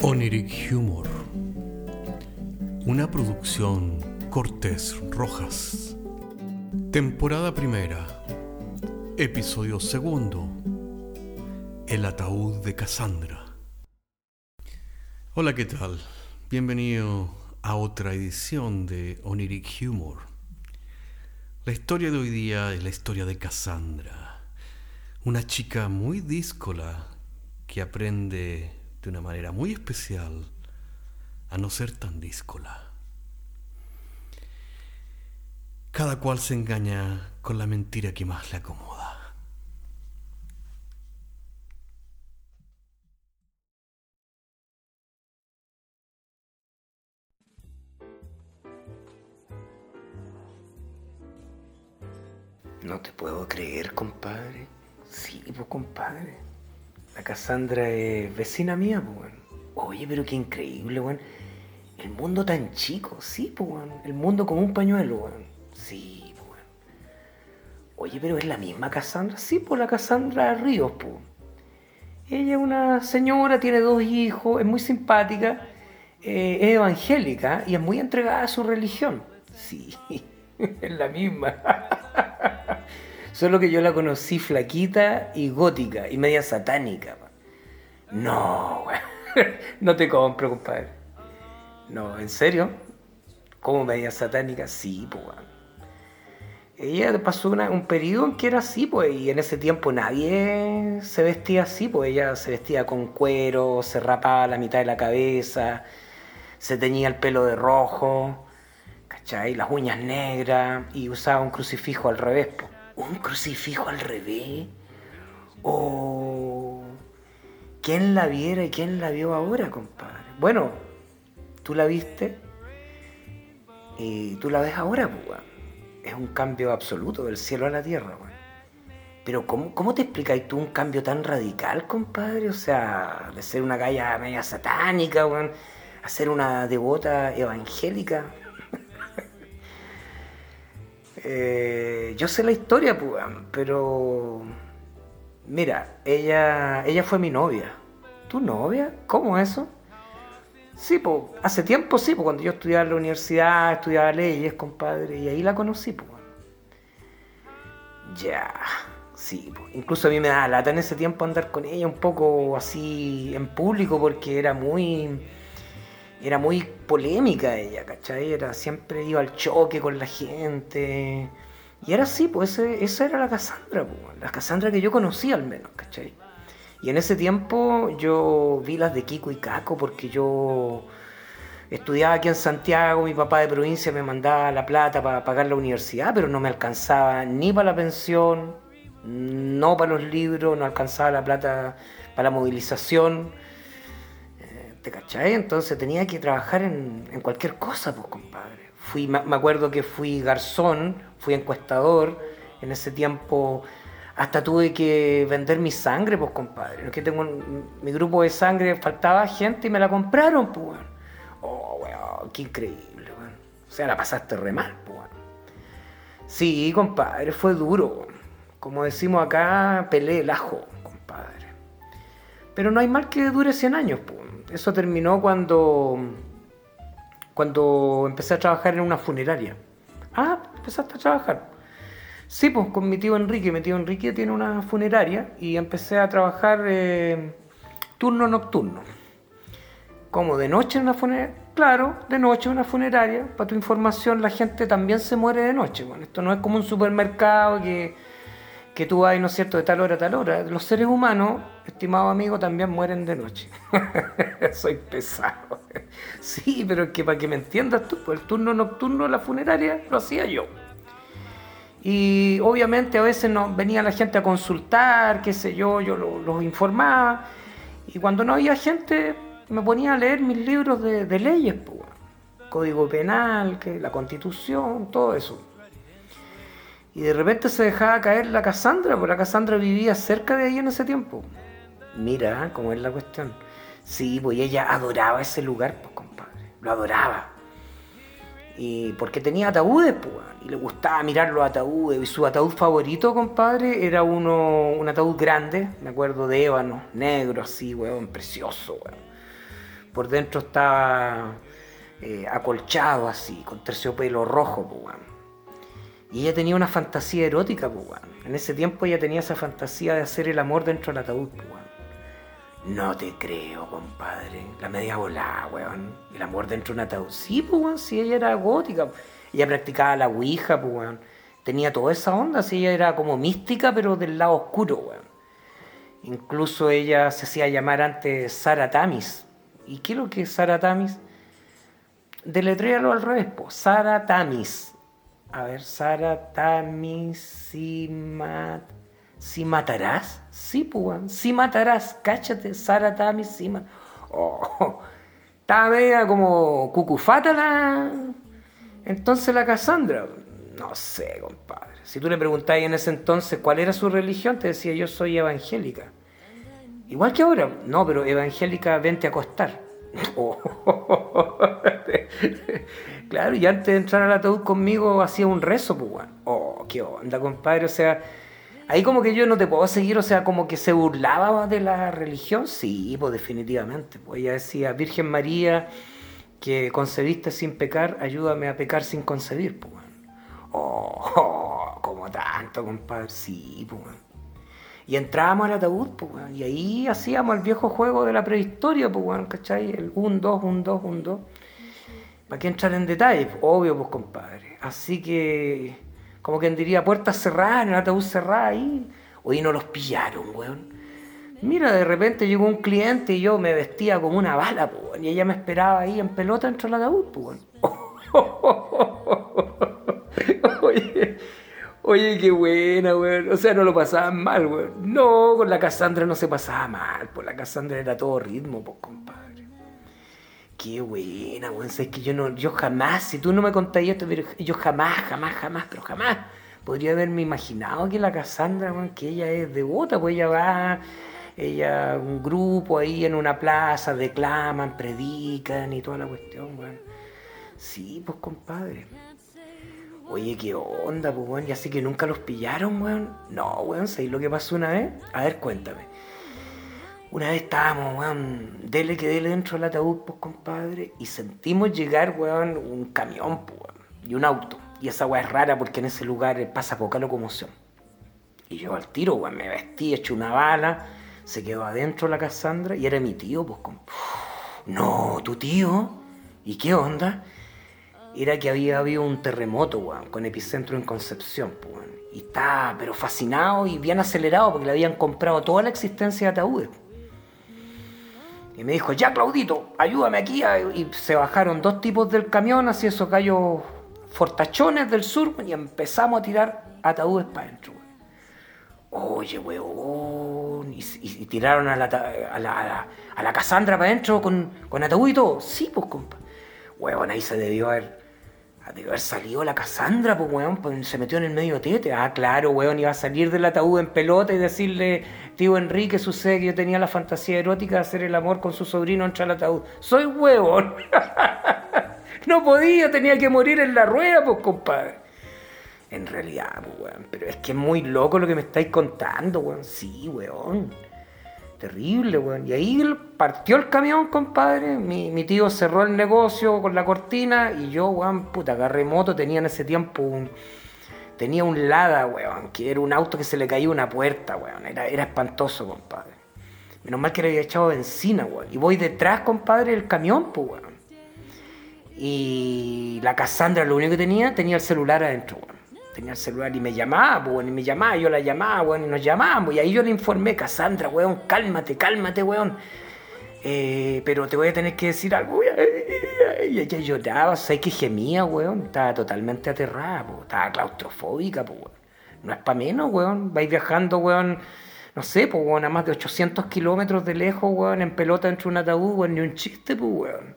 Oniric Humor. Una producción Cortés Rojas. Temporada primera. Episodio segundo. El ataúd de Cassandra. Hola, ¿qué tal? Bienvenido a otra edición de Oniric Humor. La historia de hoy día es la historia de Cassandra, una chica muy díscola que aprende de una manera muy especial a no ser tan díscola. Cada cual se engaña con la mentira que más le acomoda. No te puedo creer, compadre. Sí, pues, compadre. La Cassandra es vecina mía, pues, weón. Oye, pero qué increíble, weón. El mundo tan chico, sí, pues, weón. El mundo como un pañuelo, weón. Sí, pues, weón. Oye, pero es la misma Cassandra. Sí, pues, la Cassandra Ríos, pues. Ella es una señora, tiene dos hijos, es muy simpática, eh, es evangélica y es muy entregada a su religión. Sí, es la misma. Solo que yo la conocí flaquita y gótica y media satánica. No. No te compro, compadre. No, ¿en serio? ¿Cómo media satánica? Sí, pues. Ella pasó una- un periodo en que era así, pues, y en ese tiempo nadie se vestía así, pues ella se vestía con cuero, se rapaba la mitad de la cabeza, se teñía el pelo de rojo, ¿cachai? Las uñas negras y usaba un crucifijo al revés, po. ¿Un crucifijo al revés? ¿O quién la viera y quién la vio ahora, compadre? Bueno, tú la viste y tú la ves ahora, pues. Es un cambio absoluto del cielo a la tierra, weón. Pero ¿cómo, ¿cómo te explicáis tú un cambio tan radical, compadre? O sea, de ser una galla media satánica, weón, a ser una devota evangélica. Eh, yo sé la historia, pues, pero... Mira, ella, ella fue mi novia. ¿Tu novia? ¿Cómo eso? Sí, pues, hace tiempo sí, pues, cuando yo estudiaba en la universidad, estudiaba leyes, compadre, y ahí la conocí, pues. Ya, sí, pues. Incluso a mí me daba lata en ese tiempo andar con ella un poco así en público porque era muy era muy polémica ella, ¿cachai? Era, siempre iba al choque con la gente. Y era así, pues esa era la Cassandra, pues, la Cassandra que yo conocía al menos, ¿cachai? Y en ese tiempo yo vi las de Kiko y Caco porque yo estudiaba aquí en Santiago, mi papá de provincia me mandaba la plata para pagar la universidad, pero no me alcanzaba ni para la pensión, no para los libros, no alcanzaba la plata para la movilización. ¿Te cachai? Entonces tenía que trabajar en, cualquier cosa, pues, compadre. Fui, me acuerdo que fui garzón, fui encuestador. En ese tiempo hasta tuve que vender mi sangre, pues, compadre. Es que tengo mi grupo de sangre, faltaba gente y me la compraron, pues. Oh, weón, qué increíble, weón. O sea, la pasaste re mal, pues. Sí, compadre, fue duro. Como decimos acá, pelé el ajo, compadre. Pero no hay mal que dure 100 años. po. Eso terminó cuando, cuando empecé a trabajar en una funeraria. Ah, empezaste a trabajar. Sí, pues con mi tío Enrique. Mi tío Enrique tiene una funeraria y empecé a trabajar eh, turno nocturno. Como de noche en una funeraria. Claro, de noche en una funeraria. Para tu información, la gente también se muere de noche. Bueno, esto no es como un supermercado que, que tú vas, ¿no es cierto?, de tal hora a tal hora. Los seres humanos, estimado amigo, también mueren de noche. Soy pesado. Sí, pero es que para que me entiendas tú, pues el turno nocturno de la funeraria lo hacía yo. Y obviamente a veces no, venía la gente a consultar, qué sé yo, yo lo- los informaba. Y cuando no había gente, me ponía a leer mis libros de, leyes, pues. Código penal, que, la constitución, todo eso. Y de repente se dejaba caer la Cassandra, porque la Cassandra vivía cerca de ahí en ese tiempo. Mira cómo es la cuestión. Sí, pues ella adoraba ese lugar, pues compadre. Lo adoraba. Y porque tenía ataúdes, pues, y le gustaba mirar los ataúdes. Y su ataúd favorito, compadre, era uno, un ataúd grande, me acuerdo de ébano, negro, así, weón, precioso, weón. por dentro estaba eh, acolchado así, con terciopelo rojo, pues, weón. Y ella tenía una fantasía erótica, pues, weón. En ese tiempo ella tenía esa fantasía de hacer el amor dentro del ataúd, pues, weón. No te creo, compadre. La media volada, weón. El amor dentro de un ataúd. Sí, pues, weón, sí, ella era gótica. Ella practicaba la ouija, pues, weón. Tenía toda esa onda, sí, ella era como mística, pero del lado oscuro, weón. Incluso ella se hacía llamar antes Sara Tamis. ¿Y qué es lo que es Sara Tamis? Deletréalo al revés, pues. Sara Tamis. A ver, Sara Tamis, si, matarás. Sí, pues, si matarás. Cáchate, Sara Tamis, si. Oh, estaba media como cucufata la... Entonces la Cassandra. No sé, compadre. Si tú le preguntabas en ese entonces cuál era su religión, te decía yo soy evangélica. Igual que ahora. No, pero evangélica, vente a acostar. claro, y antes de entrar al ataúd conmigo hacía un rezo, pues. Oh, qué onda, compadre. O sea, ahí como que yo no te puedo seguir, o sea, como que se burlaba de la religión. Sí, pues definitivamente. Pues ella decía, Virgen María, que concebiste sin pecar, ayúdame a pecar sin concebir, pues, bueno. oh, como tanto, compadre. Sí, pues. Y entrábamos al ataúd, pues. Y ahí hacíamos el viejo juego de la prehistoria, pues, ¿cachai? El 1, 2, 1, 2, 1, 2. ¿Para qué entrar en detalles? Obvio, pues, compadre. Así que, como quien diría, puertas cerradas, en el ataúd cerrado ahí. Hoy no los pillaron, weón. Mira, de repente llegó un cliente y yo me vestía como una bala, weón. Y ella me esperaba ahí en pelota dentro del ataúd, weón. Oye. Oye, qué buena, weón. O sea, no lo pasaban mal, weón. No, con la Cassandra no se pasaba mal. Pues la Cassandra era todo ritmo, pues. Qué buena, weón. Es que yo no, yo jamás, si tú no me contarías esto, yo jamás, jamás, jamás, pero jamás podría haberme imaginado que la Cassandra, weón, que ella es devota, pues ella va, ella, un grupo ahí en una plaza, declaman, predican y toda la cuestión, weón. Sí, pues, compadre. Oye, ¿qué onda, pues, weón? Ya sé que nunca los pillaron, weón. No, weón, ¿sabéis lo que pasó una vez? A ver, cuéntame. Una vez estábamos, weón, dele que dele dentro del ataúd, pues, compadre, y sentimos llegar, weón, un camión, pues, weón, y un auto. Y esa weá es rara porque en ese lugar pasa poca locomoción. Y yo al tiro, weón, me vestí, hecho una bala, se quedó adentro la Cassandra y era mi tío, pues, con... No, tu tío. ¿Y qué onda? era que había habido un terremoto, weón, con epicentro en Concepción, pues, weón. Y estaba, pero fascinado y bien acelerado porque le habían comprado toda la existencia de ataúdes. Y me dijo, ya Claudito, ayúdame aquí. Y se bajaron dos tipos del camión, así esos gallos fortachones del sur, y empezamos a tirar ataúdes para adentro. Oye, weón, y, tiraron a la, a la, a la, Casandra para adentro con, con ataúd y todo. Sí, pues, compa. Weón, ahí se debió haber Debe haber salido la Cassandra, pues, weón, pues, se metió en el medio tete. Ah, claro, weón, iba a salir del ataúd en pelota y decirle, tío Enrique, sucede que yo tenía la fantasía erótica de hacer el amor con su sobrino entre el ataúd. Soy huevón. no podía, tenía que morir en la rueda, pues, compadre. En realidad, pues, weón, pero es que es muy loco lo que me estáis contando, weón. Sí, weón. Terrible, weón. Y ahí partió el camión, compadre. Mi, tío cerró el negocio con la cortina y yo, weón, puta, agarré moto. Tenía en ese tiempo un. Tenía un Lada, weón, que era un auto que se le caía una puerta, weón. Era, era espantoso, compadre. Menos mal que le había echado benzina, weón. Y voy detrás, compadre, del camión, pues, weón. Y la Cassandra lo único que tenía, tenía el celular adentro, weón tenía el celular y me llamaba, pues, y me llamaba, yo la llamaba, weón, y nos llamábamos, y ahí yo le informé, Cassandra, weón, cálmate, cálmate, weón. Eh, pero te voy a tener que decir algo, y ella lloraba, sé que gemía, weón, estaba totalmente aterrada, pues, estaba claustrofóbica, pues, weón. No es para menos, weón, vais viajando, weón, no sé, pues, weón, a más de 800 kilómetros de lejos, weón, en pelota entre un ataúd, weón, ni un chiste, pues, weón.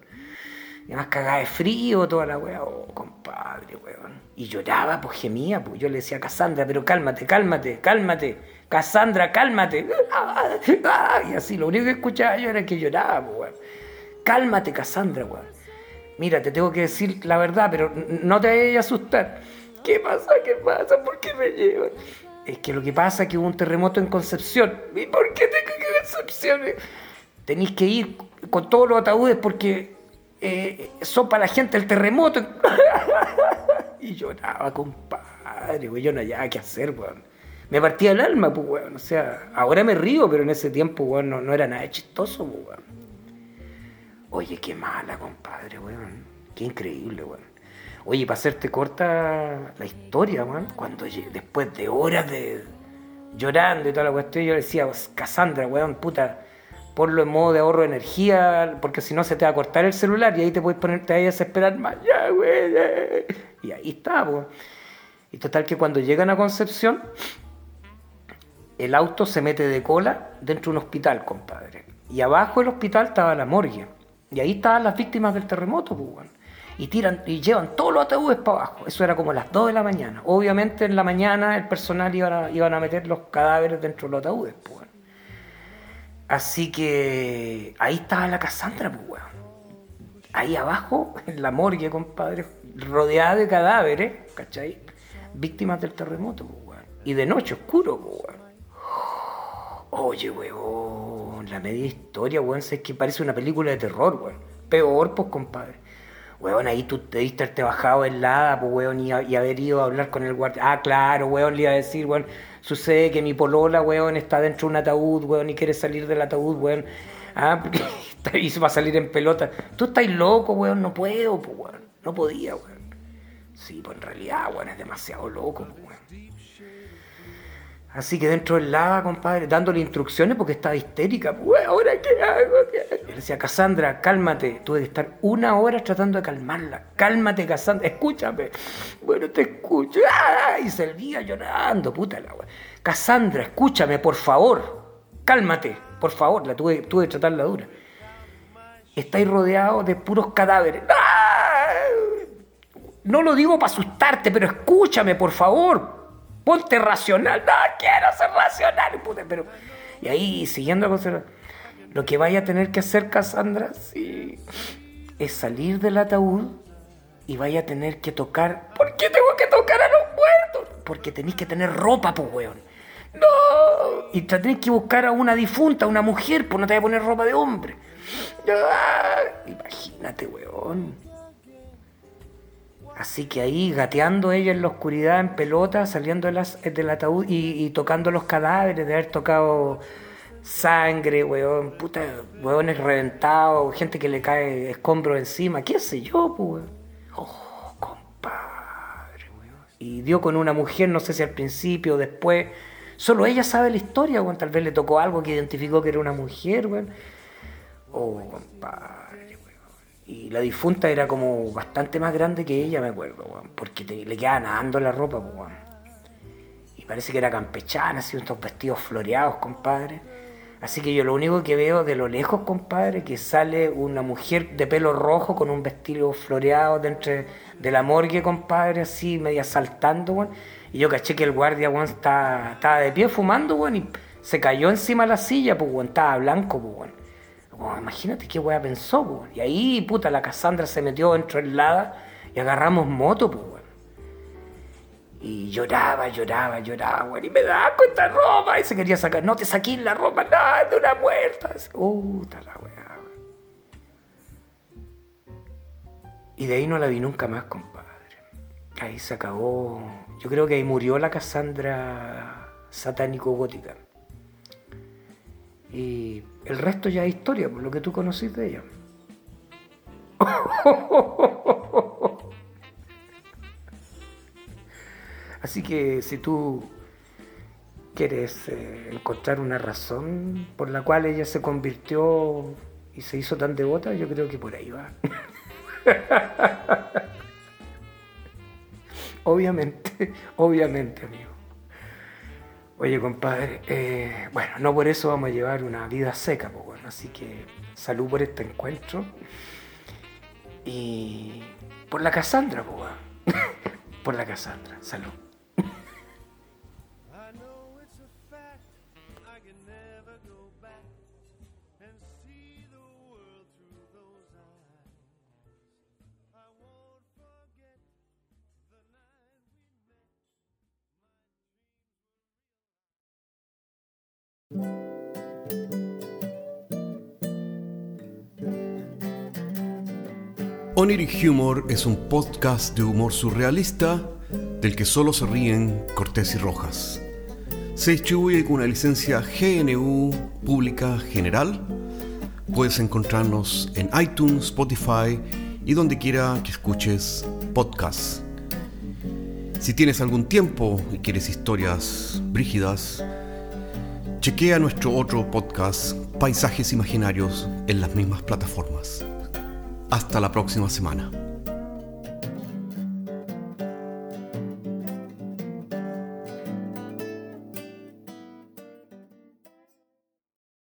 Y más cagada de frío, toda la weón, oh, compadre, weón. Y lloraba, pues gemía, pues yo le decía a Cassandra, pero cálmate, cálmate, cálmate. Cassandra, cálmate. Y así, lo único que escuchaba yo era que lloraba, pues, weón. Cálmate, Cassandra, weón. Mira, te tengo que decir la verdad, pero no te vayas a asustar. ¿Qué pasa? ¿Qué pasa? ¿Por qué me llevan? Es que lo que pasa es que hubo un terremoto en Concepción. ¿Y por qué tengo que Concepción? Tenéis que ir con todos los ataúdes porque eh, son para la gente el terremoto. y lloraba, compadre, güey, yo no había qué hacer, weón. Me partía el alma, pues, weón. O sea, ahora me río, pero en ese tiempo, weón, no, era nada chistoso, pues. Oye, qué mala, compadre, weón. Qué increíble, weón. Oye, para hacerte corta la historia, weón, cuando después de horas de llorando y toda la cuestión, yo decía, Cassandra, weón, puta, ponlo en modo de ahorro de energía, porque si no se te va a cortar el celular y ahí te puedes ponerte ahí a desesperar más, ya, güey. Y ahí está, pues. Y total que cuando llegan a Concepción, el auto se mete de cola dentro de un hospital, compadre. Y abajo del hospital estaba la morgue. Y ahí estaban las víctimas del terremoto, pues, y tiran y llevan todos los ataúdes para abajo. Eso era como las 2 de la mañana. Obviamente en la mañana el personal iban a, iban a meter los cadáveres dentro de los ataúdes. Pues. Así que ahí estaba la Cassandra, pues, weón. Ahí abajo, en la morgue, compadre, rodeada de cadáveres, ¿cachai? Víctimas del terremoto, pues, weón. Y de noche oscuro, pues, weón. Oye, weón, la media historia, weón, es que parece una película de terror, weón. Peor, pues, compadre. Weón, ahí tú te diste haberte bajado en la pues, weón, y, haber ido a hablar con el guardia. Ah, claro, weón, le iba a decir, weón, Sucede que mi polola, weón, está dentro de un ataúd, weón, y quiere salir del ataúd, weón. Ah, porque y va a salir en pelota. Tú estás loco, weón, no puedo, pues, weón. No podía, weón. Sí, pues en realidad, weón, es demasiado loco, pues, weón. Así que dentro del lava, compadre, dándole instrucciones porque estaba histérica. ¿ahora qué hago? Le decía, Cassandra, cálmate. Tuve que estar una hora tratando de calmarla. Cálmate, Cassandra, escúchame. Bueno, te escucho. Y se veía llorando, puta la wea. Cassandra, escúchame, por favor. Cálmate, por favor. La tuve, tuve que tratarla dura. Estáis rodeados de puros cadáveres. No lo digo para asustarte, pero escúchame, por favor. Ponte racional. No quiero ser racional. pero, y ahí, siguiendo con lo que vaya a tener que hacer Cassandra sí, es salir del ataúd y vaya a tener que tocar. ¿Por qué tengo que tocar a los muertos? Porque tenéis que tener ropa, pues, weón. No. Y tenéis que buscar a una difunta, a una mujer, pues no te voy a poner ropa de hombre. Imagínate, weón. Así que ahí gateando ella en la oscuridad, en pelota, saliendo del ataúd y, tocando los cadáveres, de haber tocado sangre, weón, puta, weones reventados, gente que le cae escombros encima, qué sé yo, pues, Oh, compadre, weón. Y dio con una mujer, no sé si al principio o después, solo ella sabe la historia, weón, tal vez le tocó algo que identificó que era una mujer, weón. Oh, compadre. Y la difunta era como bastante más grande que ella, me acuerdo, porque le quedaba nadando la ropa, pues, Y parece que era campechana, así, estos vestidos floreados, compadre. Así que yo lo único que veo de lo lejos, compadre, que sale una mujer de pelo rojo con un vestido floreado dentro de la morgue, compadre, así, media saltando, weón. Y yo caché que el guardia, weón, estaba, de pie fumando, weón, y se cayó encima de la silla, pues, weón, estaba blanco, pues, weón. Oh, imagínate qué weá pensó, Y ahí, puta, la Cassandra se metió dentro del lada y agarramos moto, pues, Y lloraba, lloraba, lloraba, weón. Y me da cuenta ropa. Y se quería sacar. No te saquís la ropa, nada, de una muerta. Puta la weá. Y de ahí no la vi nunca más, compadre. Ahí se acabó. Yo creo que ahí murió la Cassandra satánico-gótica. Y el resto ya es historia, por lo que tú conocís de ella. Así que si tú quieres eh, encontrar una razón por la cual ella se convirtió y se hizo tan devota, yo creo que por ahí va. obviamente, obviamente, amigo. Oye, compadre, eh, bueno, no por eso vamos a llevar una vida seca, pues bueno, así que salud por este encuentro. Y por la Cassandra, pues por la Cassandra, salud. Oniric Humor es un podcast de humor surrealista del que solo se ríen Cortés y Rojas. Se distribuye con una licencia GNU Pública General. Puedes encontrarnos en iTunes, Spotify y donde quiera que escuches podcasts. Si tienes algún tiempo y quieres historias brígidas, chequea nuestro otro podcast, Paisajes Imaginarios, en las mismas plataformas. Hasta la próxima semana.